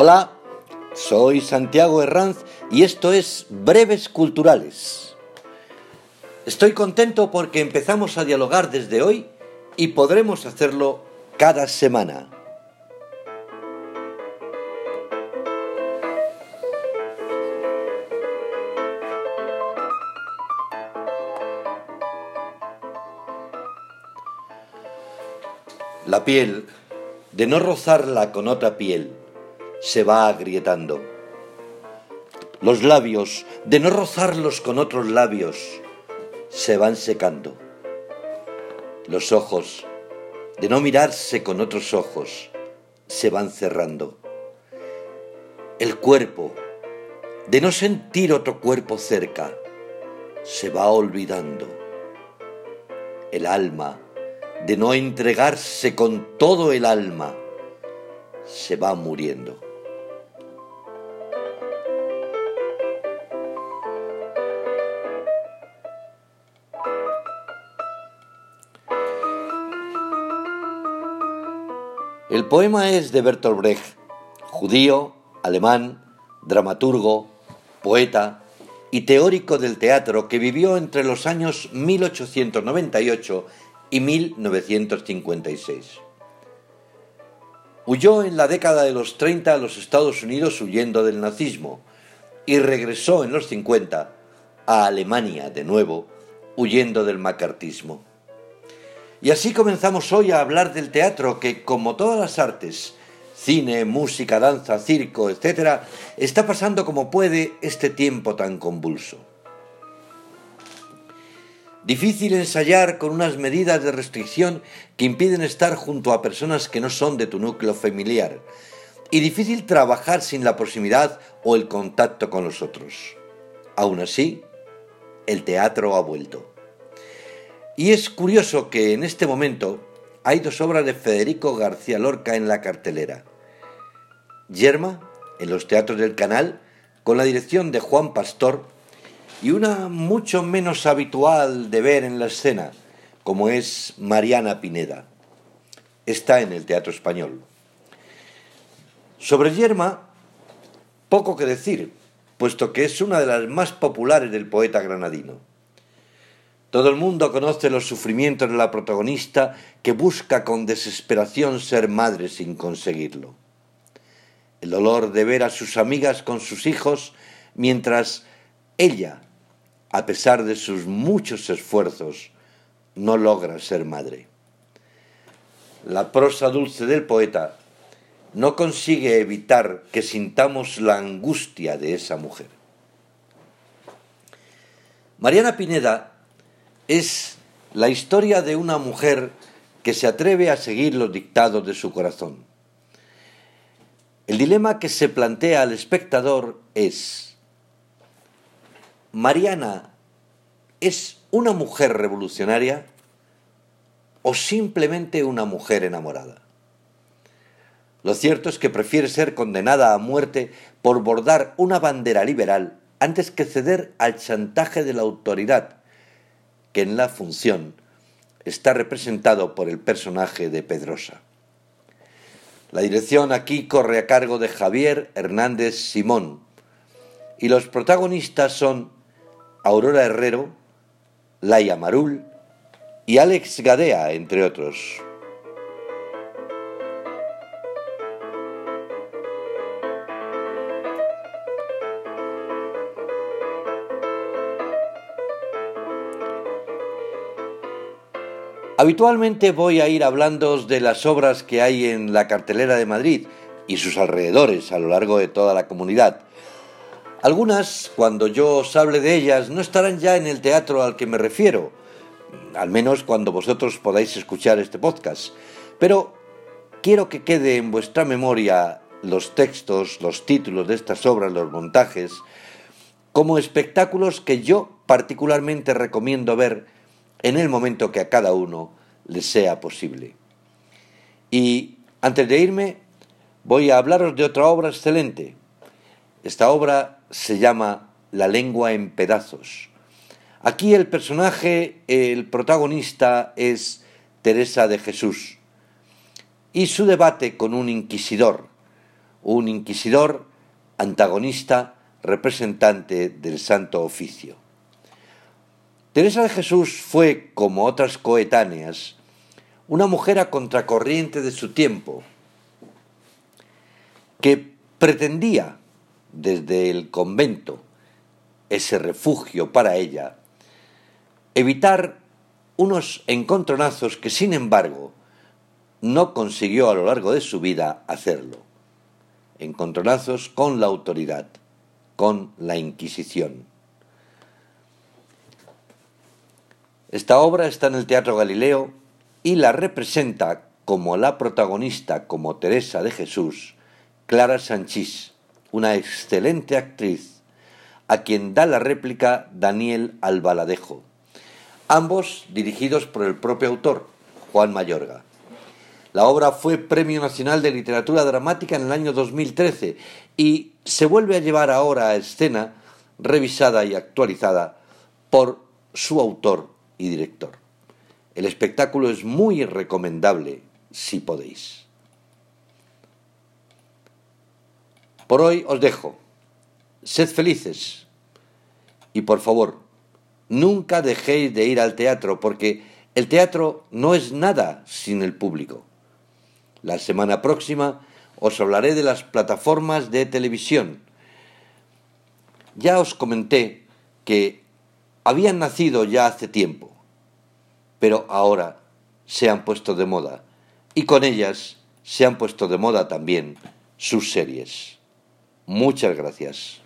Hola, soy Santiago Herranz y esto es Breves Culturales. Estoy contento porque empezamos a dialogar desde hoy y podremos hacerlo cada semana. La piel, de no rozarla con otra piel, se va agrietando. Los labios, de no rozarlos con otros labios, se van secando. Los ojos, de no mirarse con otros ojos, se van cerrando. El cuerpo, de no sentir otro cuerpo cerca, se va olvidando. El alma, de no entregarse con todo el alma, se va muriendo. El poema es de Bertolt Brecht, judío, alemán, dramaturgo, poeta y teórico del teatro que vivió entre los años 1898 y 1956. Huyó en la década de los 30 a los Estados Unidos huyendo del nazismo y regresó en los 50 a Alemania de nuevo huyendo del macartismo. Y así comenzamos hoy a hablar del teatro que, como todas las artes, cine, música, danza, circo, etc., está pasando como puede este tiempo tan convulso. Difícil ensayar con unas medidas de restricción que impiden estar junto a personas que no son de tu núcleo familiar. Y difícil trabajar sin la proximidad o el contacto con los otros. Aún así, el teatro ha vuelto. Y es curioso que en este momento hay dos obras de Federico García Lorca en la cartelera. Yerma, en los teatros del canal, con la dirección de Juan Pastor, y una mucho menos habitual de ver en la escena, como es Mariana Pineda. Está en el Teatro Español. Sobre Yerma, poco que decir, puesto que es una de las más populares del poeta granadino. Todo el mundo conoce los sufrimientos de la protagonista que busca con desesperación ser madre sin conseguirlo. El dolor de ver a sus amigas con sus hijos mientras ella a pesar de sus muchos esfuerzos, no logra ser madre. La prosa dulce del poeta no consigue evitar que sintamos la angustia de esa mujer. Mariana Pineda es la historia de una mujer que se atreve a seguir los dictados de su corazón. El dilema que se plantea al espectador es, Mariana es una mujer revolucionaria o simplemente una mujer enamorada. Lo cierto es que prefiere ser condenada a muerte por bordar una bandera liberal antes que ceder al chantaje de la autoridad, que en la función está representado por el personaje de Pedrosa. La dirección aquí corre a cargo de Javier Hernández Simón y los protagonistas son Aurora Herrero, Laia Marul y Alex Gadea, entre otros. Habitualmente voy a ir hablando de las obras que hay en la cartelera de Madrid y sus alrededores a lo largo de toda la comunidad, algunas, cuando yo os hable de ellas, no estarán ya en el teatro al que me refiero, al menos cuando vosotros podáis escuchar este podcast. Pero quiero que quede en vuestra memoria los textos, los títulos de estas obras, los montajes, como espectáculos que yo particularmente recomiendo ver en el momento que a cada uno le sea posible. Y antes de irme, voy a hablaros de otra obra excelente. Esta obra se llama La lengua en pedazos. Aquí el personaje, el protagonista es Teresa de Jesús y su debate con un inquisidor, un inquisidor, antagonista, representante del Santo Oficio. Teresa de Jesús fue, como otras coetáneas, una mujer a contracorriente de su tiempo, que pretendía desde el convento, ese refugio para ella, evitar unos encontronazos que, sin embargo, no consiguió a lo largo de su vida hacerlo. Encontronazos con la autoridad, con la Inquisición. Esta obra está en el Teatro Galileo y la representa como la protagonista, como Teresa de Jesús, Clara Sanchís, una excelente actriz, a quien da la réplica Daniel Albaladejo, ambos dirigidos por el propio autor, Juan Mayorga. La obra fue Premio Nacional de Literatura Dramática en el año 2013 y se vuelve a llevar ahora a escena, revisada y actualizada por su autor y director. El espectáculo es muy recomendable si podéis. Por hoy os dejo. Sed felices. Y por favor, nunca dejéis de ir al teatro porque el teatro no es nada sin el público. La semana próxima os hablaré de las plataformas de televisión. Ya os comenté que habían nacido ya hace tiempo, pero ahora se han puesto de moda y con ellas se han puesto de moda también sus series. Muchas gracias.